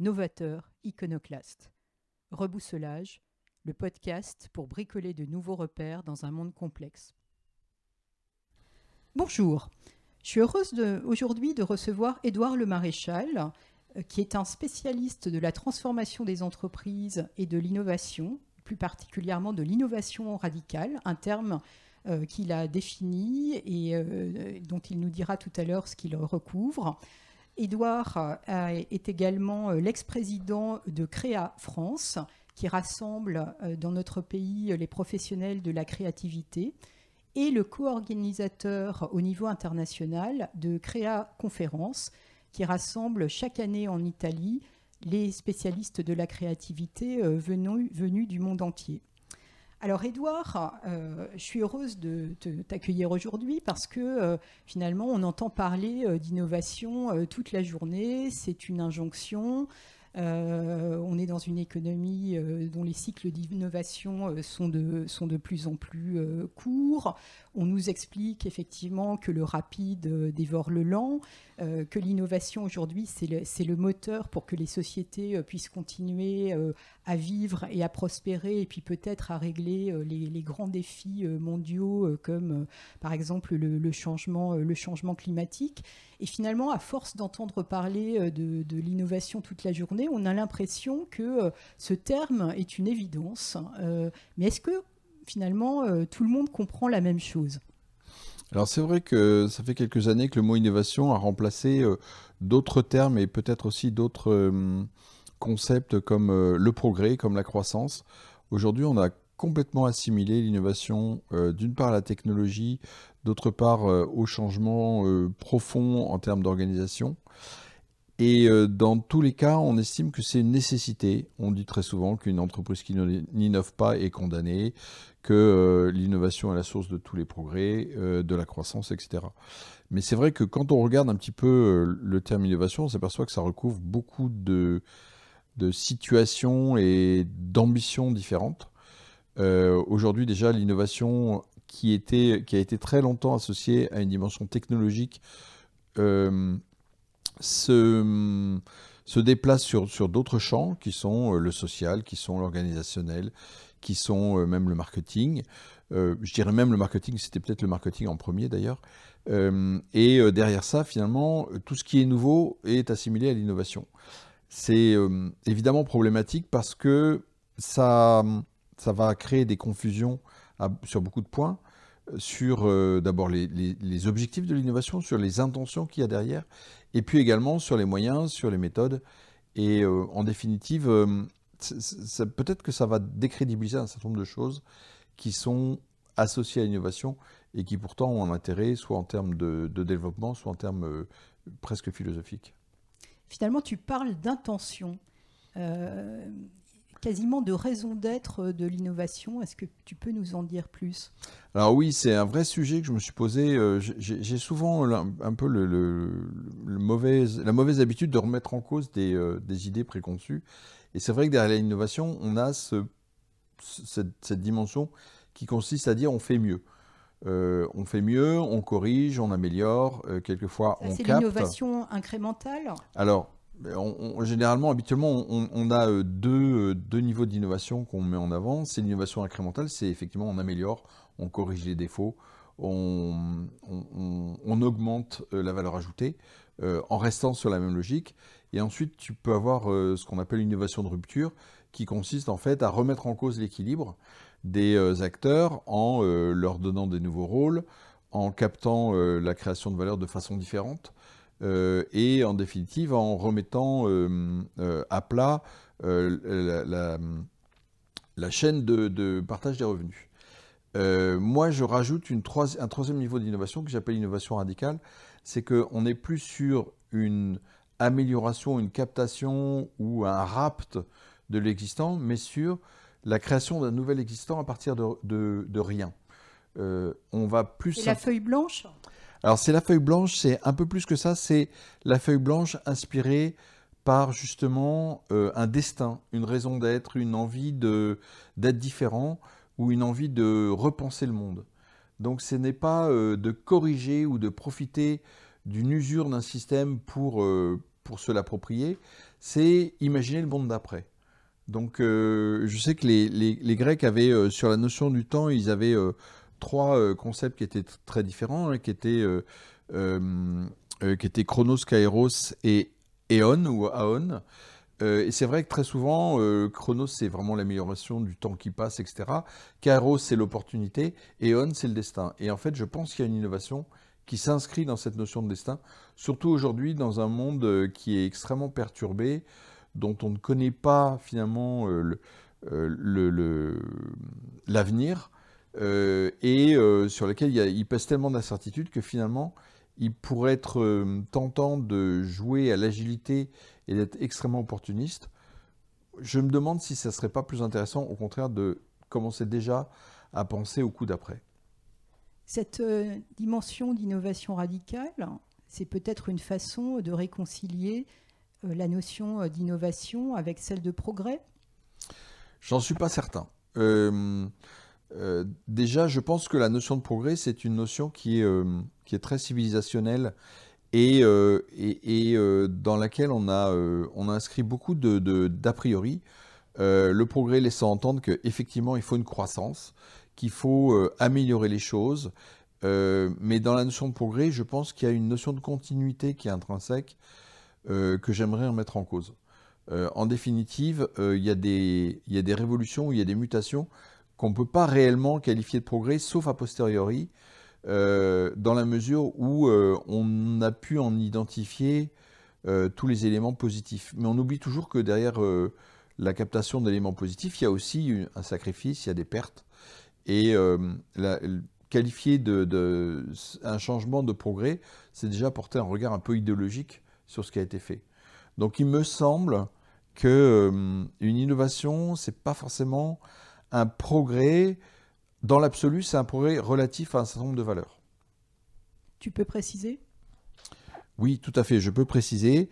novateurs, iconoclastes. Rebousselage, le podcast pour bricoler de nouveaux repères dans un monde complexe. Bonjour, je suis heureuse aujourd'hui de recevoir Édouard Le Maréchal, euh, qui est un spécialiste de la transformation des entreprises et de l'innovation, plus particulièrement de l'innovation radicale, un terme euh, qu'il a défini et euh, dont il nous dira tout à l'heure ce qu'il recouvre. Édouard est également l'ex-président de Créa France, qui rassemble dans notre pays les professionnels de la créativité, et le co-organisateur au niveau international de Créa Conférence, qui rassemble chaque année en Italie les spécialistes de la créativité euh, venus, du monde entier. Alors Edouard, euh, je suis heureuse de t'accueillir aujourd'hui parce que euh, finalement on entend parler d'innovation toute la journée, c'est une injonction, euh, on est dans une économie euh, dont les cycles d'innovation euh, sont, de, sont de plus en plus courts. On nous explique effectivement que le rapide dévore le lent, que l'innovation aujourd'hui, c'est le, le, moteur pour que les sociétés puissent continuer à vivre et à prospérer, et puis peut-être à régler les, grands défis mondiaux comme par exemple le, changement, le changement climatique. Et finalement, à force d'entendre parler de l'innovation toute la journée, on a l'impression que euh, ce terme est une évidence. Euh, mais est-ce que finalement euh, tout le monde comprend la même chose? Alors c'est vrai que ça fait quelques années que le mot innovation a remplacé d'autres termes et peut-être aussi d'autres concepts comme le progrès, comme la croissance. Aujourd'hui, on a complètement assimilé l'innovation d'une part à la technologie, d'autre part au changement profond en termes d'organisation. Et euh, dans tous les cas, on estime que c'est une nécessité. On dit très souvent qu'une entreprise qui n'innove pas est condamnée, que euh, l'innovation est la source de tous les progrès, euh, de la croissance, etc. Mais c'est vrai que quand on regarde un petit peu le terme innovation, on s'aperçoit que ça recouvre beaucoup de, situations et d'ambitions différentes. Aujourd'hui déjà, l'innovation qui a été très longtemps associée à une dimension technologique, se, se déplace sur, sur d'autres champs qui sont euh, le social, qui sont l'organisationnel, qui sont euh, même le marketing. Euh, je dirais même le marketing, c'était peut-être le marketing en premier d'ailleurs. et derrière ça, finalement, tout ce qui est nouveau est assimilé à l'innovation. C'est évidemment problématique parce que ça, ça va créer des confusions sur beaucoup de points sur d'abord les, objectifs de l'innovation, sur les intentions qu'il y a derrière, et puis également sur les moyens, sur les méthodes. Et euh, en définitive, euh, peut-être que ça va décrédibiliser un certain nombre de choses qui sont associées à l'innovation et qui pourtant ont un intérêt soit en termes de, développement, soit en termes euh, presque philosophiques. Finalement, tu parles d'intention quasiment de raison d'être euh, de l'innovation. Est-ce que tu peux nous en dire plus? Alors oui, c'est un vrai sujet que je me suis posé. Euh, j'ai souvent un peu le, mauvaise, la mauvaise habitude de remettre en cause des, euh, idées préconçues. Et c'est vrai que derrière l'innovation, on a ce, cette, dimension qui consiste à dire on fait mieux. on fait mieux, on corrige, on améliore, quelquefois on capte. C'est l'innovation incrémentale? Alors, généralement, habituellement, on, a euh, deux, euh, deux, niveaux d'innovation qu'on met en avant. C'est l'innovation incrémentale, c'est effectivement on améliore, on corrige les défauts, on, on augmente euh, la valeur ajoutée en restant sur la même logique. Et ensuite, tu peux avoir ce qu'on appelle l'innovation de rupture, qui consiste en fait à remettre en cause l'équilibre des acteurs en leur donnant des nouveaux rôles, en captant la création de valeur de façon différente. Euh, et en définitive en remettant euh, euh, à plat la, chaîne de, partage des revenus. moi, je rajoute une un troisième niveau d'innovation que j'appelle l'innovation radicale, c'est qu'on n'est plus sur une amélioration, une captation ou un rapt de l'existant, mais sur la création d'un nouvel existant à partir de, rien. Euh, on va plus. C'est la feuille blanche? Alors c'est la feuille blanche, c'est un peu plus que ça, c'est la feuille blanche inspirée par justement euh, un destin, une raison d'être, une envie d'être différent ou une envie de repenser le monde. Donc ce n'est pas euh, de corriger ou de profiter d'une usure d'un système pour, pour se l'approprier, c'est imaginer le monde d'après. Donc, euh, je sais que les, Grecs avaient, euh, sur la notion du temps, ils avaient euh, trois concepts qui étaient très différents, hein, qui, étaient, qui étaient Chronos, Kairos et Eon ou Aon. et c'est vrai que très souvent, Chronos, c'est vraiment l'amélioration du temps qui passe, etc. Kairos, c'est l'opportunité. Eon, c'est le destin. Et en fait, je pense qu'il y a une innovation qui s'inscrit dans cette notion de destin, surtout aujourd'hui dans un monde qui est extrêmement perturbé, dont on ne connaît pas finalement euh, euh, l'avenir euh, et sur lequel il, pèse tellement d'incertitudes que finalement il pourrait être tentant de jouer à l'agilité et d'être extrêmement opportuniste. Je me demande si ça ne serait pas plus intéressant, au contraire, de commencer déjà à penser au coup d'après. Cette dimension d'innovation radicale, c'est peut-être une façon de réconcilier euh, la notion euh, d'innovation avec celle de progrès? J'en suis pas certain. Euh, déjà, je pense que la notion de progrès, c'est une notion qui est, est très civilisationnelle et, et, dans laquelle on a, a inscrit beaucoup d'a de, priori. le progrès laissant entendre qu'effectivement, il faut une croissance, qu'il faut améliorer les choses. mais dans la notion de progrès, je pense qu'il y a une notion de continuité qui est intrinsèque. Euh, que j'aimerais remettre en cause. Euh, en définitive, euh, il y, a des révolutions, il y a des mutations qu'on ne peut pas réellement qualifier de progrès, sauf a posteriori, dans la mesure où on a pu en identifier tous les éléments positifs. Mais on oublie toujours que derrière la captation d'éléments positifs, il y a aussi un sacrifice, il y a des pertes. Et qualifier de, un changement de progrès, c'est déjà porter un regard un peu idéologique sur ce qui a été fait. Donc il me semble que euh, une innovation, c'est pas forcément un progrès. Dans l'absolu, c'est un progrès relatif à un certain nombre de valeurs. Tu peux préciser? Oui, tout à fait. Je peux préciser.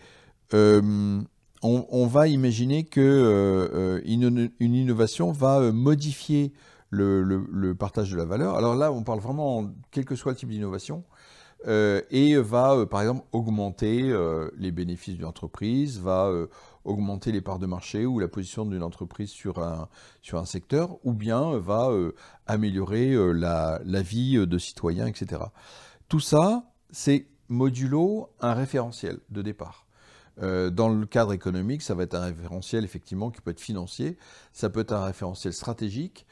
Euh, on, va imaginer que euh, une, innovation va modifier le, le, partage de la valeur. Alors là, on parle vraiment, quel que soit le type d'innovation, euh, et va, euh, par exemple, augmenter euh, les bénéfices d'une entreprise, va augmenter les parts de marché ou la position d'une entreprise sur un, sur un secteur, ou bien va améliorer la, la, vie de citoyens, etc. Tout ça, c'est modulo un référentiel de départ. dans le cadre économique, ça va être un référentiel effectivement qui peut être financier, ça peut être un référentiel stratégique.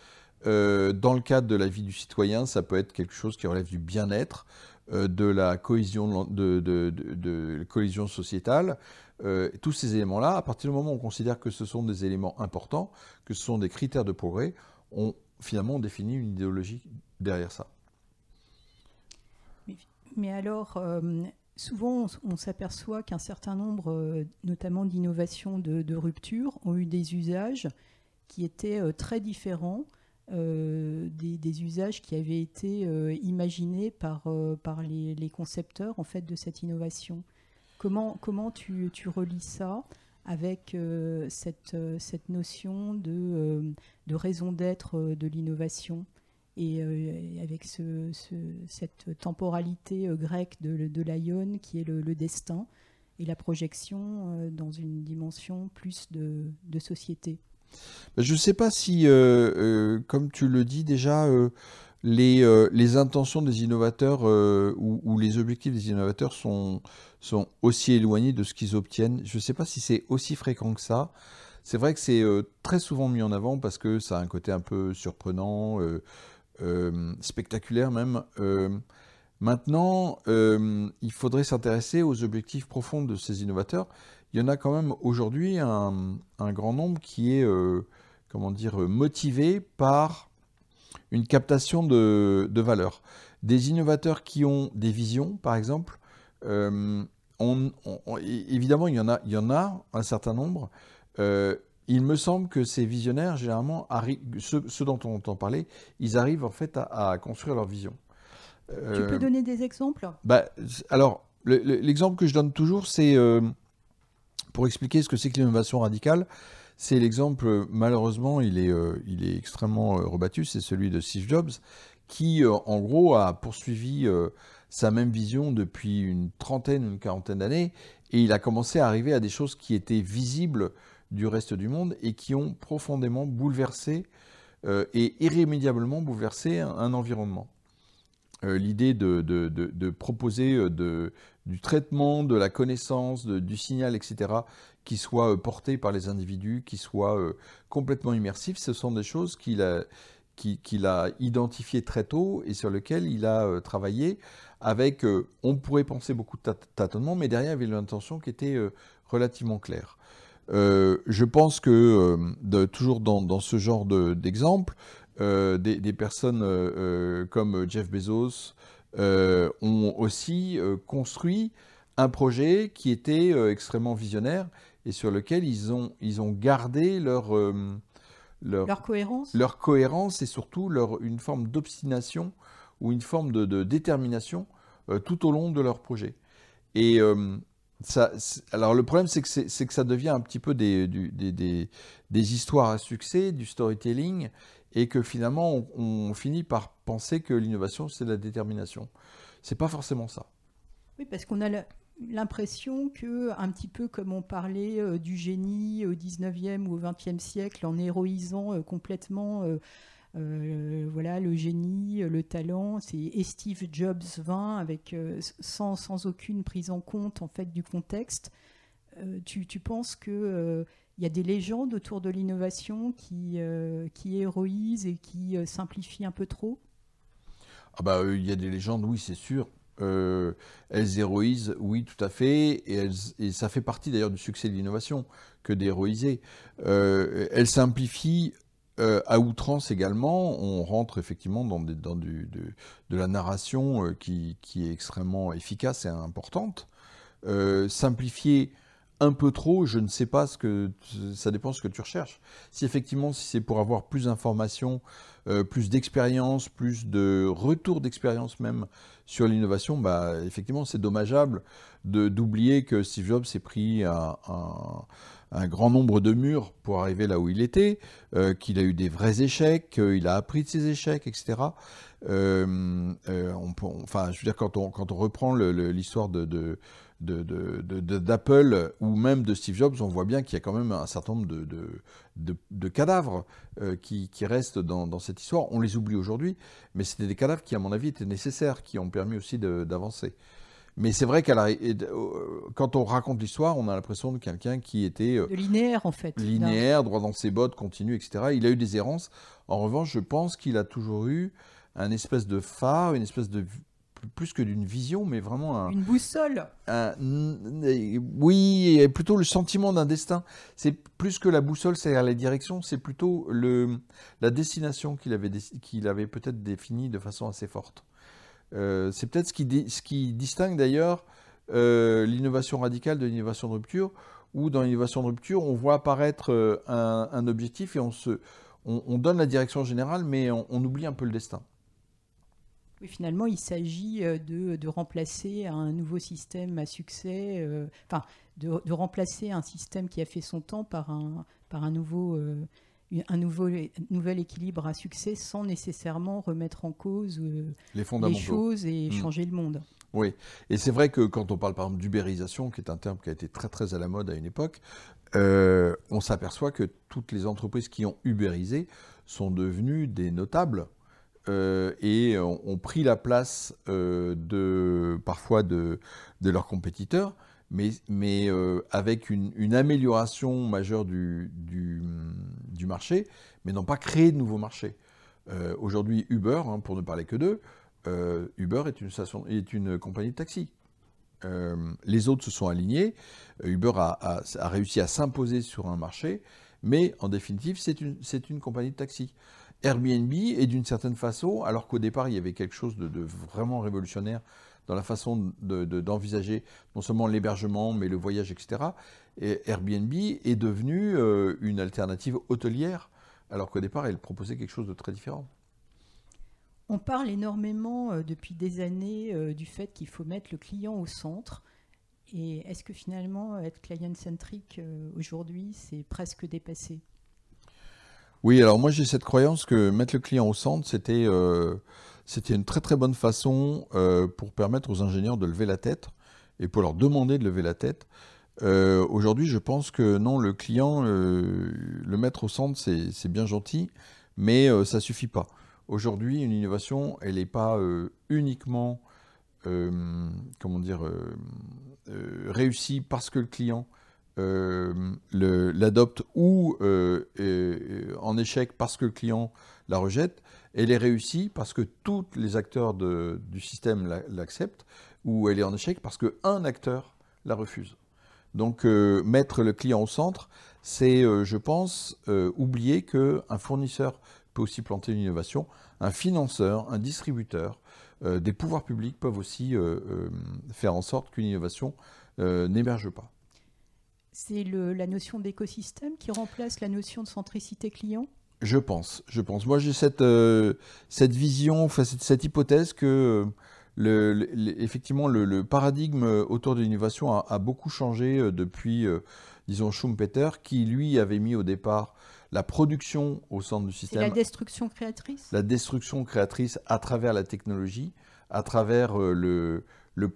dans le cadre de la vie du citoyen, ça peut être quelque chose qui relève du bien-être, de la cohésion, sociétale. Euh, tous ces éléments-là, à partir du moment où on considère que ce sont des éléments importants, que ce sont des critères de progrès, on finalement définit une idéologie derrière ça. Mais, alors, euh, souvent, on, s'aperçoit qu'un certain nombre, notamment d'innovations de, rupture, ont eu des usages qui étaient très différents euh, des, usages qui avaient été euh, imaginés par, euh, par les, concepteurs en fait, de cette innovation. Comment, comment tu, tu relis ça avec cette, cette notion de, de raison d'être de l'innovation et avec ce, cette temporalité grecque de, de l'aion qui est le, destin et la projection dans une dimension plus de, société? Je ne sais pas si, euh, euh, comme tu le dis déjà, euh, les, intentions des innovateurs ou, les objectifs des innovateurs sont aussi éloignés de ce qu'ils obtiennent. Je ne sais pas si c'est aussi fréquent que ça. C'est vrai que c'est très souvent mis en avant parce que ça a un côté un peu surprenant, spectaculaire même. maintenant, il faudrait s'intéresser aux objectifs profonds de ces innovateurs il y en a quand même aujourd'hui un, grand nombre qui est euh, comment dire, motivé par une captation de, valeur. Des innovateurs qui ont des visions, par exemple, euh, évidemment, il y, en a, il y en a un certain nombre. Euh, il me semble que ces visionnaires, généralement, ceux, dont on entend parler, ils arrivent en fait à, construire leur vision. tu peux donner des exemples? bah, Alors, l'exemple que je donne toujours, c'est pour expliquer ce que c'est que l'innovation radicale. C'est l'exemple, malheureusement, il est, est extrêmement rebattu, c'est celui de Steve Jobs, qui, en gros, a poursuivi sa même vision depuis une trentaine, une quarantaine d'années, et il a commencé à arriver à des choses qui étaient visibles du reste du monde et qui ont profondément bouleversé euh, et irrémédiablement bouleversé un, environnement. Euh, l'idée de, proposer euh, du traitement, de la connaissance, du signal, etc., qui soit porté par les individus, qui soit complètement immersif, ce sont des choses qu'il a, qu'il a identifiées très tôt et sur lesquelles il a travaillé avec, on pourrait penser beaucoup de tâtonnements, mais derrière il y avait l'intention qui était relativement claire. Euh, je pense que, euh, de, toujours dans, ce genre d'exemple, euh, des, personnes comme Jeff Bezos ont aussi construit un projet qui était extrêmement visionnaire et sur lequel ils ont, ils ont gardé leur, leur, cohérence. Leur cohérence et surtout leur, une forme d'obstination ou une forme de, de détermination tout au long de leur projet. Et alors le problème, c'est que, que, ça devient un petit peu des, des, des, histoires à succès, du storytelling, et que finalement, on, finit par penser que l'innovation, c'est la détermination. C'est pas forcément ça. Oui, parce qu'on a l'impression que, un petit peu comme on parlait euh, du génie au 19e ou au 20e siècle, en héroïsant euh, complètement... Euh, euh, voilà, le génie, le talent, c'est Steve Jobs 20 avec euh, sans, sans, aucune prise en compte en fait du contexte. Euh, tu, tu, penses que il y a des légendes autour de l'innovation qui, qui héroïsent et qui simplifient un peu trop ah bah, Il y a des légendes, oui, c'est sûr. elles héroïsent, oui, tout à fait, et, ça fait partie d'ailleurs du succès de l'innovation que d'héroïser. elles simplifient euh, à outrance également, on rentre effectivement dans, du, de, la narration euh, qui, est extrêmement efficace et importante. Euh, simplifier un peu trop, je ne sais pas ce que ça dépend de ce que tu recherches. Si effectivement, si c'est pour avoir plus d'informations, plus d'expérience, plus de retour d'expérience même sur l'innovation, bah effectivement, c'est dommageable d'oublier que Steve Jobs s'est pris un grand nombre de murs pour arriver là où il était, euh, qu'il a eu des vrais échecs, qu'il a appris de ses échecs, etc. Euh, euh, enfin, je veux dire, quand on, on reprend l'histoire de d'Apple ou même de Steve Jobs, on voit bien qu'il y a quand même un certain nombre de, de, de cadavres qui, qui, restent dans, dans, cette histoire. On les oublie aujourd'hui, mais c'était des cadavres qui, à mon avis, étaient nécessaires, qui ont permis aussi d'avancer. Mais c'est vrai qu'elle euh, quand on raconte l'histoire, on a l'impression de quelqu'un qui était euh, de linéaire en fait, linéaire, droit dans ses bottes, continu, etc. Il a eu des errances. En revanche, je pense qu'il a toujours eu un espèce de phare, une espèce de plus que d'une vision, mais vraiment un, une boussole. oui, plutôt le sentiment d'un destin. C'est plus que la boussole, c'est-à-dire la direction, c'est plutôt le, la destination qu'il avait, qu'il avait peut-être définie de façon assez forte. Euh, c'est peut-être ce qui, ce qui distingue d'ailleurs euh, l'innovation radicale de l'innovation de rupture, où dans l'innovation de rupture, on voit apparaître euh, un, objectif et on, se, on, donne la direction générale, mais on, oublie un peu le destin. Oui, finalement, il s'agit de, de, remplacer un nouveau système à succès, enfin, de, de, remplacer un système qui a fait son temps par un, par un nouveau un nouveau, nouvel équilibre à succès sans nécessairement remettre en cause euh, les, choses et hmm. changer le monde. Oui, et c'est vrai que quand on parle par exemple d'ubérisation, qui est un terme qui a été très très à la mode à une époque, euh, on s'aperçoit que toutes les entreprises qui ont ubérisé sont devenues des notables euh, et ont, pris la place de parfois de, leurs compétiteurs mais, euh, avec une, amélioration majeure du, marché, mais n'ont pas créé de nouveaux marchés. Euh, aujourd'hui, Uber, hein, pour ne parler que d'eux, euh, Uber est une, compagnie de taxi. les autres se sont alignés, Uber a, a, réussi à s'imposer sur un marché, mais en définitive, c'est une, une compagnie de taxi. Airbnb est d'une certaine façon, alors qu'au départ, il y avait quelque chose de, vraiment révolutionnaire dans la façon d'envisager non seulement l'hébergement, mais le voyage, etc. Et Airbnb est devenu euh, une alternative hôtelière, alors qu'au départ, elle proposait quelque chose de très différent. On parle énormément euh, depuis des années euh, du fait qu'il faut mettre le client au centre. Et est-ce que finalement, être client-centric aujourd'hui, c'est presque dépassé? Oui, alors moi j'ai cette croyance que mettre le client au centre, c'était c'était une très très bonne façon pour permettre aux ingénieurs de lever la tête et pour leur demander de lever la tête. Euh, aujourd'hui, je pense que non, le client, euh, le mettre au centre, c'est bien gentil, mais euh, ça suffit pas. Aujourd'hui, une innovation, elle n'est pas uniquement, comment dire, réussie parce que le client l'adopte ou en échec parce que le client la rejette. Elle est réussie parce que tous les acteurs du système l'acceptent, ou elle est en échec parce qu'un acteur la refuse. Donc euh, mettre le client au centre, c'est, euh, je pense, euh, oublier qu'un fournisseur peut aussi planter une innovation, un financeur, un distributeur, des pouvoirs publics peuvent aussi faire en sorte qu'une innovation n'émerge pas. C'est la notion d'écosystème qui remplace la notion de centricité client? Je pense, je pense. Moi j'ai cette, cette vision, cette, cette hypothèse que effectivement, le, paradigme autour de l'innovation a, beaucoup changé euh, depuis, euh, disons, Schumpeter, qui lui avait mis au départ la production au centre du système. la destruction créatrice? La destruction créatrice à travers la technologie, à travers euh, le, le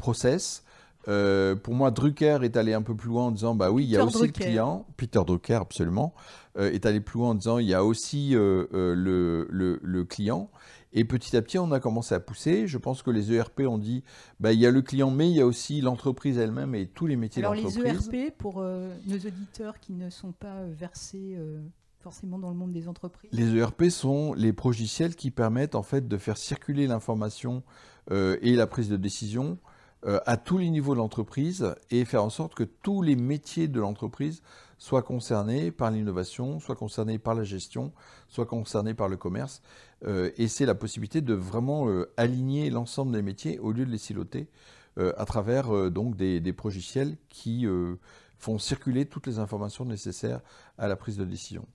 process. pour moi, Drucker est allé un peu plus loin en disant, bah oui, il y a aussi le client, Peter Drucker absolument, est allé plus loin en disant, il y a aussi le, le, le, client. Et petit à petit, on a commencé à pousser. Je pense que les ERP ont dit, bah, il y a le client, mais il y a aussi l'entreprise elle-même et tous les métiers d'entreprise. Alors les ERP, pour euh, nos auditeurs qui ne sont pas euh, versés euh, forcément dans le monde des entreprises Les ERP sont les progiciels qui permettent en fait de faire circuler l'information et la prise de décision à tous les niveaux de l'entreprise et faire en sorte que tous les métiers de l'entreprise soient concernés par l'innovation, soient concernés par la gestion, soient concernés par le commerce. Euh, et c'est la possibilité de vraiment euh, aligner l'ensemble des métiers au lieu de les siloter euh, à travers donc des, des progiciels qui font circuler toutes les informations nécessaires à la prise de décision.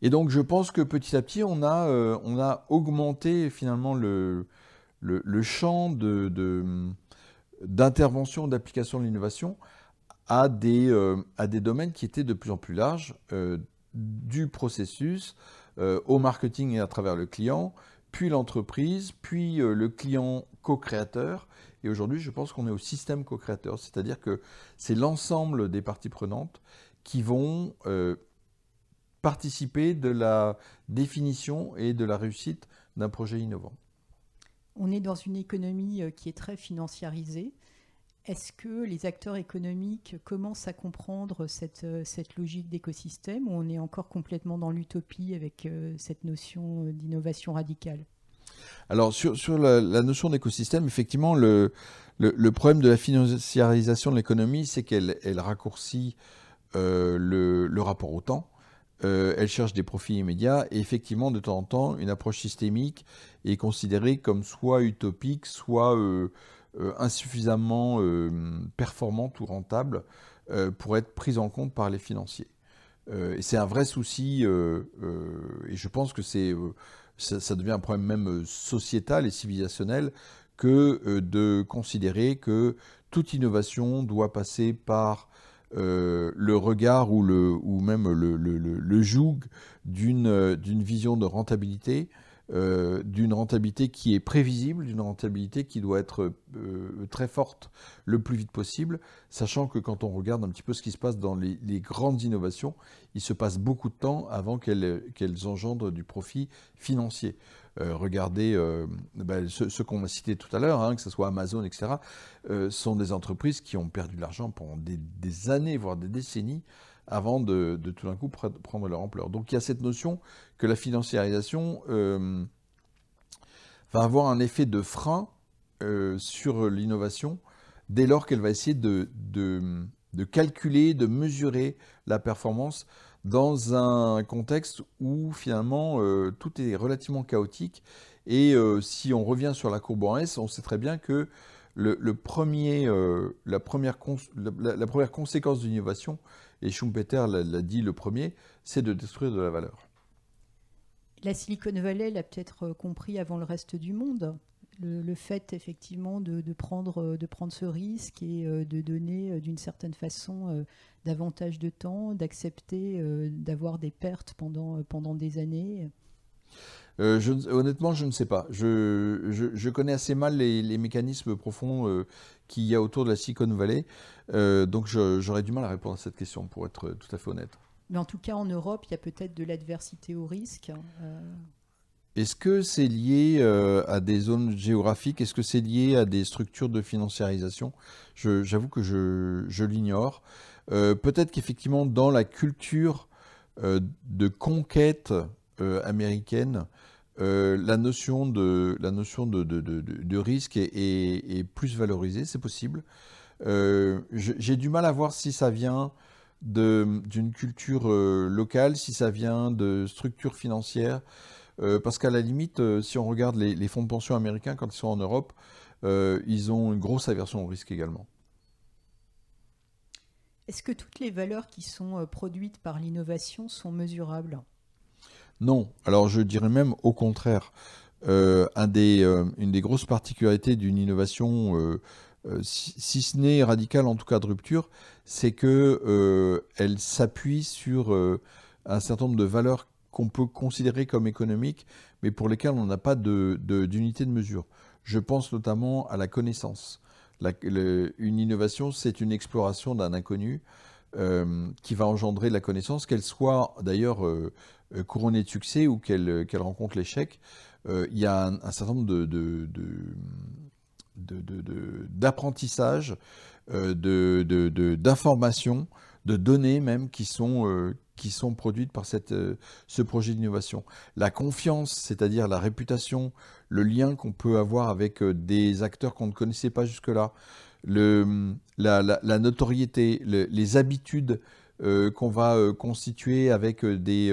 Et donc je pense que petit à petit, on a, on a augmenté finalement le, le, champ d'intervention, d'application de l'innovation à des, à des domaines qui étaient de plus en plus larges, du processus euh, au marketing et à travers le client, puis l'entreprise, puis euh, le client co-créateur. Et aujourd'hui, je pense qu'on est au système co-créateur, c'est-à-dire que c'est l'ensemble des parties prenantes qui vont euh, participer de la définition et de la réussite d'un projet innovant. On est dans une économie qui est très financiarisée. Est-ce que les acteurs économiques commencent à comprendre cette, euh, logique d'écosystème ou on est encore complètement dans l'utopie avec euh, cette notion euh, d'innovation radicale? Alors sur, la, notion d'écosystème, effectivement, le, le, problème de la financiarisation de l'économie, c'est qu'elle elle raccourcit le, le, rapport au temps. Elle cherche des profits immédiats et effectivement, de temps en temps, une approche systémique est considérée comme soit utopique, soit euh, insuffisamment euh, performante ou rentable euh, pour être prise en compte par les financiers. et c'est un vrai souci, et je pense que ça, devient un problème même sociétal et civilisationnel que de considérer que toute innovation doit passer par le regard ou, le, ou même le, joug d'une vision de rentabilité euh, d'une rentabilité qui est prévisible, d'une rentabilité qui doit être euh, très forte le plus vite possible, sachant que quand on regarde un petit peu ce qui se passe dans les, grandes innovations, il se passe beaucoup de temps avant qu'elles engendrent du profit financier. Euh, regardez ben, ce, qu'on a cité tout à l'heure, hein, que ce soit Amazon, etc., sont des entreprises qui ont perdu de l'argent pendant des, années, voire des décennies, avant de, tout d'un coup prendre leur ampleur. Donc il y a cette notion que la financiarisation euh, va avoir un effet de frein euh, sur l'innovation dès lors qu'elle va essayer de calculer, de mesurer la performance dans un contexte où finalement euh, tout est relativement chaotique. Et euh, si on revient sur la courbe en S, on sait très bien que le, premier, euh, la, première la, première conséquence de l'innovation, et Schumpeter l'a dit le premier, c'est de détruire de la valeur. La Silicon Valley l'a peut-être compris avant le reste du monde le, fait effectivement de, prendre, euh, de prendre ce risque et euh, de donner euh, d'une certaine façon davantage de temps, d'accepter d'avoir des pertes pendant, pendant des années honnêtement, je ne sais pas. Je, connais assez mal les, mécanismes profonds qu'il y a autour de la Silicon Valley. donc j'aurais du mal à répondre à cette question, pour être tout à fait honnête. Mais en tout cas, en Europe, il y a peut-être de l'adversité au risque. Est-ce que c'est lié euh, à des zones géographiques? Est-ce que c'est lié à des structures de financiarisation? J'avoue que je, l'ignore. Euh, peut-être qu'effectivement, dans la culture euh, de conquête américaine, la notion de, la notion de, risque est, plus valorisée, c'est possible. J'ai du mal à voir si ça vient d'une culture locale, si ça vient de structures financières. Euh, parce qu'à la limite, euh, si on regarde les, fonds de pension américains quand ils sont en Europe, euh, ils ont une grosse aversion au risque également. Est-ce que toutes les valeurs qui sont produites par l'innovation sont mesurables? Non. Alors je dirais même au contraire. une des grosses particularités d'une innovation, si, ce n'est radicale, en tout cas de rupture, c'est qu'elle s'appuie sur un certain nombre de valeurs qu'on peut considérer comme économiques, mais pour lesquels on n'a pas d'unité de, mesure. Je pense notamment à la connaissance. une innovation, c'est une exploration d'un inconnu euh, qui va engendrer de la connaissance, qu'elle soit d'ailleurs euh, couronnée de succès ou qu'elle rencontre l'échec. Euh, il y a un, certain nombre d'apprentissage, d'informations, de, données même qui sont, qui sont produites par euh, ce projet d'innovation. La confiance, c'est-à-dire la réputation, le lien qu'on peut avoir avec euh, des acteurs qu'on ne connaissait pas jusque-là, la, notoriété, les habitudes euh, qu'on va constituer avec des,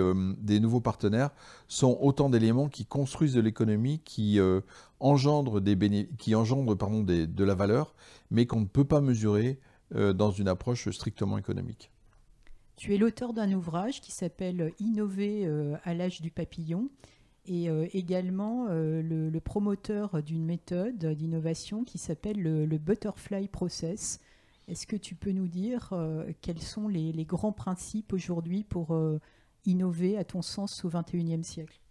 nouveaux partenaires sont autant d'éléments qui construisent de l'économie, qui engendrent, de la valeur, mais qu'on ne peut pas mesurer dans une approche strictement économique. Tu es l'auteur d'un ouvrage qui s'appelle Innover euh, à l'âge du papillon et euh, également euh, le, promoteur d'une méthode d'innovation qui s'appelle le, Butterfly Process. Est-ce que tu peux nous dire quels sont les, grands principes aujourd'hui pour innover, à ton sens, au XXIe siècle?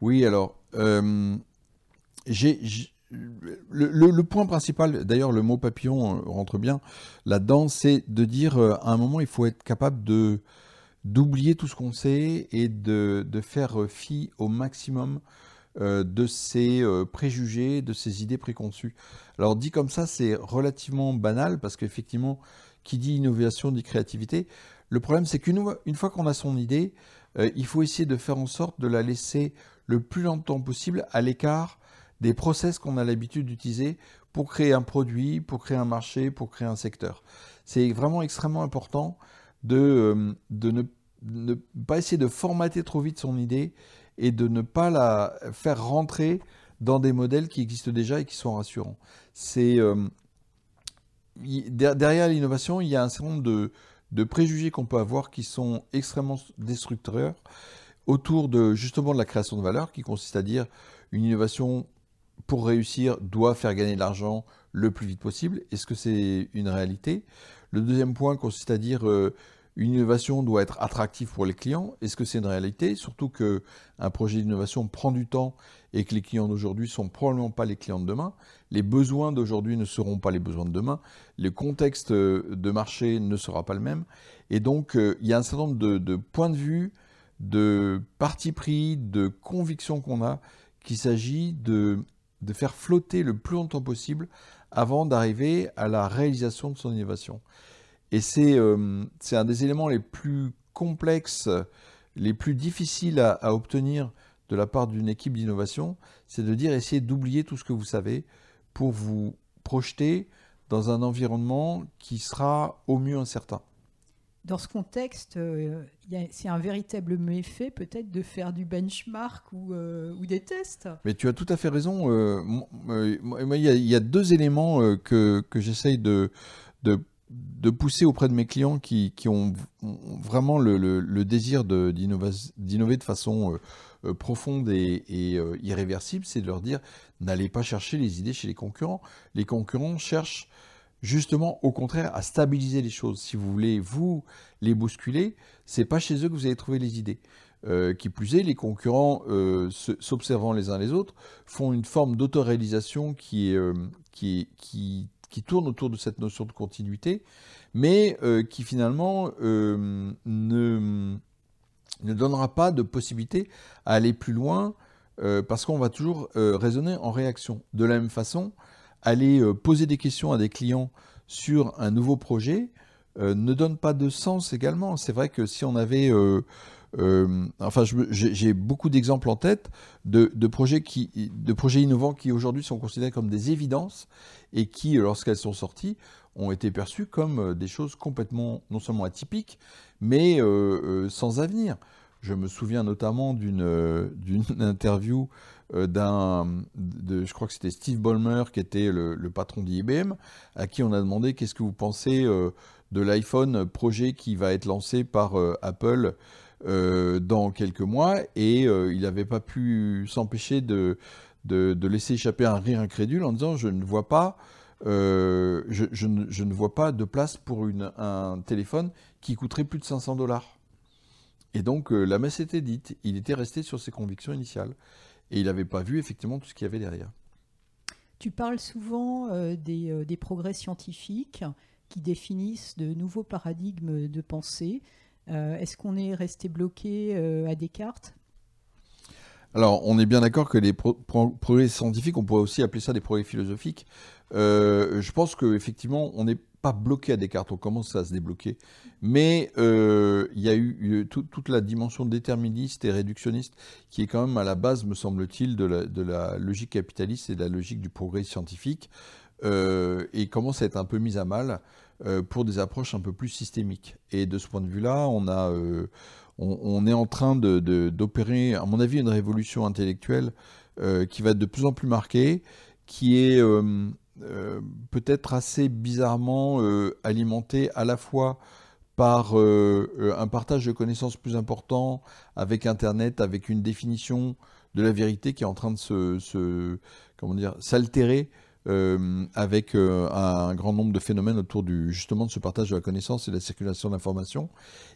Oui, alors, j'ai le, point principal, d'ailleurs le mot papillon euh, rentre bien là-dedans, c'est de dire euh, à un moment il faut être capable de d'oublier tout ce qu'on sait et de, faire fi au maximum euh, de ses préjugés, de ses idées préconçues. Alors dit comme ça, c'est relativement banal parce qu'effectivement, qui dit innovation dit créativité. Le problème, c'est qu'une une fois qu'on a son idée, il faut essayer de faire en sorte de la laisser le plus longtemps possible à l'écart des process qu'on a l'habitude d'utiliser pour créer un produit, pour créer un marché, pour créer un secteur. C'est vraiment extrêmement important de, euh, de ne, pas essayer de formater trop vite son idée et de ne pas la faire rentrer dans des modèles qui existent déjà et qui sont rassurants. C'est euh, derrière l'innovation, il y a un certain nombre de, de préjugés qu'on peut avoir qui sont extrêmement destructeurs autour de justement de la création de valeur, qui consiste à dire une innovation pour réussir, doit faire gagner de l'argent le plus vite possible. Est-ce que c'est une réalité? Le deuxième point consiste à dire euh, une innovation doit être attractive pour les clients. Est-ce que c'est une réalité? Surtout qu'un projet d'innovation prend du temps et que les clients d'aujourd'hui sont probablement pas les clients de demain. Les besoins d'aujourd'hui ne seront pas les besoins de demain. Le contexte euh, de marché ne sera pas le même. Et donc, euh, il y a un certain nombre de, de points de vue, de partis pris, de convictions qu'on a qu'il s'agit de de faire flotter le plus longtemps possible avant d'arriver à la réalisation de son innovation. Et euh, c'est un des éléments les plus complexes, les plus difficiles à, obtenir de la part d'une équipe d'innovation, c'est de dire essayer d'oublier tout ce que vous savez pour vous projeter dans un environnement qui sera au mieux incertain. Dans ce contexte, euh, c'est un véritable méfait peut-être de faire du benchmark ou, euh, des tests. Mais tu as tout à fait raison. Euh, il y, a deux éléments que, j'essaye de, pousser auprès de mes clients qui, ont, vraiment le, désir d'innover de, façon profonde et irréversible. C'est de leur dire, n'allez pas chercher les idées chez les concurrents. Les concurrents cherchent justement, au contraire, à stabiliser les choses. Si vous voulez, vous, les bousculer, c'est pas chez eux que vous allez trouver les idées. Euh, qui plus est, les concurrents, euh, s'observant les uns les autres, font une forme d'autoréalisation qui, euh, qui, qui, qui, tourne autour de cette notion de continuité, mais qui finalement ne, ne donnera pas de possibilité à aller plus loin, parce qu'on va toujours raisonner en réaction. De la même façon, aller euh, poser des questions à des clients sur un nouveau projet euh, ne donne pas de sens également. C'est vrai que si on avait... Euh, enfin, j'ai beaucoup d'exemples en tête de, projets qui, de projets innovants qui aujourd'hui sont considérés comme des évidences et qui, lorsqu'elles sont sorties, ont été perçues comme des choses complètement, non seulement atypiques, mais sans avenir. Je me souviens notamment d'une interview euh, d'un, je crois que c'était Steve Ballmer qui était le, patron d'IBM, à qui on a demandé qu'est-ce que vous pensez euh, de l'iPhone projet qui va être lancé par euh, Apple dans quelques mois, et il n'avait pas pu s'empêcher de, de, laisser échapper un rire incrédule en disant je ne vois pas je, je, ne, vois pas de place pour une, un téléphone qui coûterait plus de 500 dollars. Et donc la messe était dite, il était resté sur ses convictions initiales et il n'avait pas vu effectivement tout ce qu'il y avait derrière. Tu parles souvent euh, euh, des, progrès scientifiques qui définissent de nouveaux paradigmes de pensée. Euh, est-ce qu'on est resté bloqué à Descartes? Alors, on est bien d'accord que les progrès scientifiques, on pourrait aussi appeler ça des progrès philosophiques. je pense qu'effectivement, on n'est pas bloqué à Descartes, on commence à se débloquer. Mais euh, il y a eu, toute la dimension déterministe et réductionniste qui est quand même à la base, me semble-t-il, de la, logique capitaliste et de la logique du progrès scientifique, euh, et commence à être un peu mise à mal euh, pour des approches un peu plus systémiques. Et de ce point de vue-là, on, a, on, est en train d'opérer, à mon avis, une révolution intellectuelle qui va être de plus en plus marquée, qui est euh, peut-être assez bizarrement euh, alimenté à la fois par euh, un partage de connaissances plus important avec Internet, avec une définition de la vérité qui est en train de se, comment dire, s'altérer avec un grand nombre de phénomènes autour du, justement de ce partage de la connaissance et de la circulation d'informations.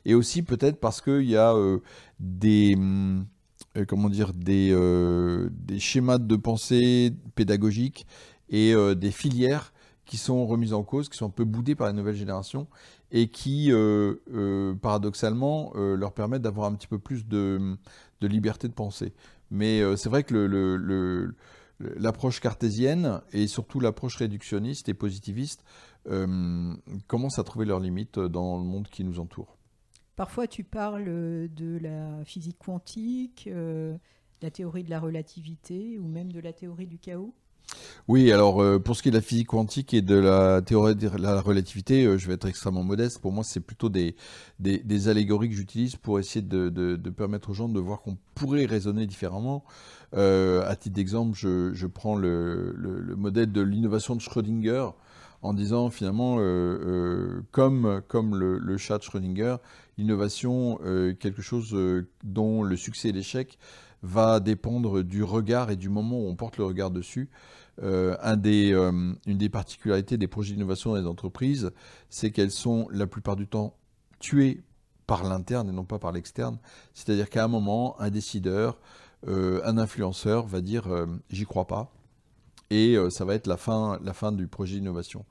Et aussi peut-être parce qu'il y a des, comment dire, des schémas de pensée pédagogiques et euh, des filières qui sont remises en cause, qui sont un peu boudées par la nouvelle génération et qui, euh, euh, paradoxalement, leur permettent d'avoir un petit peu plus de, liberté de penser. Mais c'est vrai que l'approche cartésienne et surtout l'approche réductionniste et positiviste commencent à trouver leurs limites dans le monde qui nous entoure. Parfois, tu parles de la physique quantique, de la théorie de la relativité ou même de la théorie du chaos? Oui, alors euh, pour ce qui est de la physique quantique et de la théorie de la relativité, euh, je vais être extrêmement modeste. Pour moi, c'est plutôt des, allégories que j'utilise pour essayer de, permettre aux gens de voir qu'on pourrait raisonner différemment. Euh, à titre d'exemple, je, prends le, le, modèle de l'innovation de Schrödinger en disant finalement, comme, comme le, le, chat de Schrödinger, l'innovation, quelque chose dont le succès et l'échec va dépendre du regard et du moment où on porte le regard dessus. Euh, euh, une des particularités des projets d'innovation dans les entreprises, c'est qu'elles sont la plupart du temps tuées par l'interne et non pas par l'externe. C'est-à-dire qu'à un moment, un décideur, euh, un influenceur va dire j'y crois pas et ça va être la fin, la fin du projet d'innovation.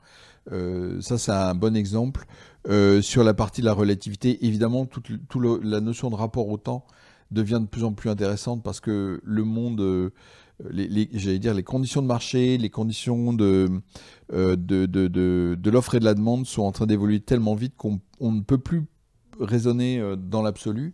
ça, c'est un bon exemple. sur la partie de la relativité, évidemment, toute, la notion de rapport au temps devient de plus en plus intéressante parce que le monde, euh, les, j'allais dire, les conditions de marché, les conditions de, euh, de, de, de, l'offre et de la demande sont en train d'évoluer tellement vite qu'on ne peut plus raisonner euh, dans l'absolu.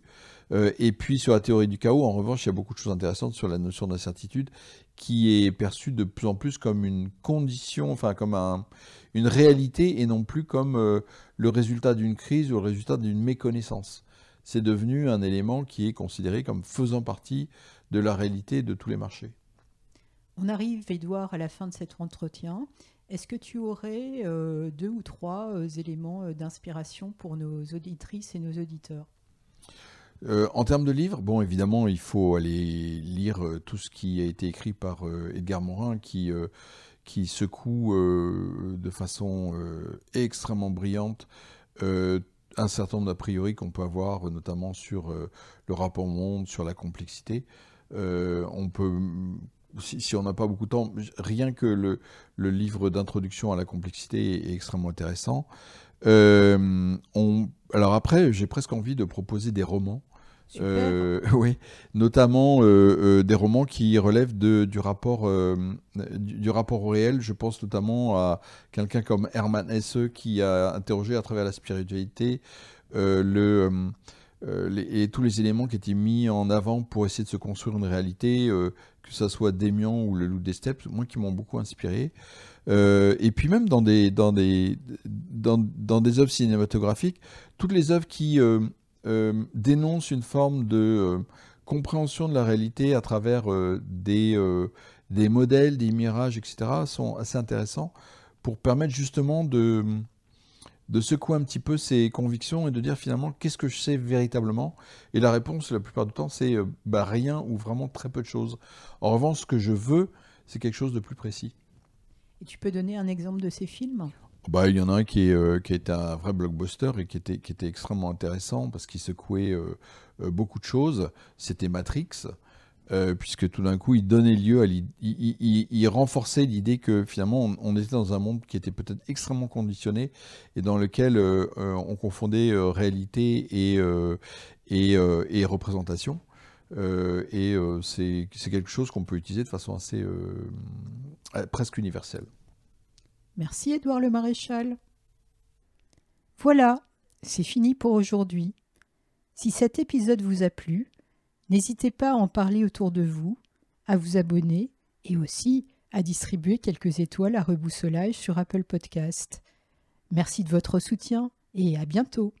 et puis sur la théorie du chaos, en revanche, il y a beaucoup de choses intéressantes sur la notion d'incertitude qui est perçue de plus en plus comme une condition, enfin comme un, une réalité et non plus comme le résultat d'une crise ou le résultat d'une méconnaissance. C'est devenu un élément qui est considéré comme faisant partie de la réalité de tous les marchés. On arrive, Edouard, à la fin de cet entretien. Est-ce que tu aurais euh, deux ou trois euh, éléments euh, d'inspiration pour nos auditrices et nos auditeurs? En termes de livres, bon, évidemment, il faut aller lire tout ce qui a été écrit par Edgar Morin, qui, qui secoue de façon extrêmement brillante un certain nombre d'a priori qu'on peut avoir, notamment sur le rapport au monde, sur la complexité. on peut si, on n'a pas beaucoup de temps, rien que le, livre d'introduction à la complexité est, extrêmement intéressant. Euh, alors après, j'ai presque envie de proposer des romans. Euh, oui, notamment euh, des romans qui relèvent du, rapport, du, rapport au réel. Je pense notamment à quelqu'un comme Hermann Hesse qui a interrogé à travers la spiritualité le, et tous les éléments qui étaient mis en avant pour essayer de se construire une réalité que ce soit Démian ou Le Loup des Steppes, moi qui m'ont beaucoup inspiré. Euh, et puis même dans des, dans, des, dans, dans, des œuvres cinématographiques, toutes les œuvres qui euh, euh, dénoncent une forme de compréhension de la réalité à travers des, des modèles, des mirages, etc., sont assez intéressants pour permettre justement de de secouer un petit peu ses convictions et de dire finalement qu'est-ce que je sais véritablement? Et la réponse, la plupart du temps, c'est euh, bah, rien ou vraiment très peu de choses. En revanche, ce que je veux, c'est quelque chose de plus précis. Et tu peux donner un exemple de ces films? Bah, il y en a un qui, est, euh, qui un vrai blockbuster et qui était, qui était extrêmement intéressant parce qu'il secouait euh, beaucoup de choses. C'était Matrix. Euh, puisque tout d'un coup, il donnait lieu à il, renforçait l'idée que finalement, on, était dans un monde qui était peut-être extrêmement conditionné et dans lequel euh, euh, on confondait réalité et, et, représentation. et c'est quelque chose qu'on peut utiliser de façon assez presque universelle. Merci Édouard le Maréchal. Voilà, c'est fini pour aujourd'hui. Si cet épisode vous a plu, N'hésitez pas à en parler autour de vous, à vous abonner et aussi à distribuer quelques étoiles à reboussolage sur Apple Podcast. Merci de votre soutien et à bientôt.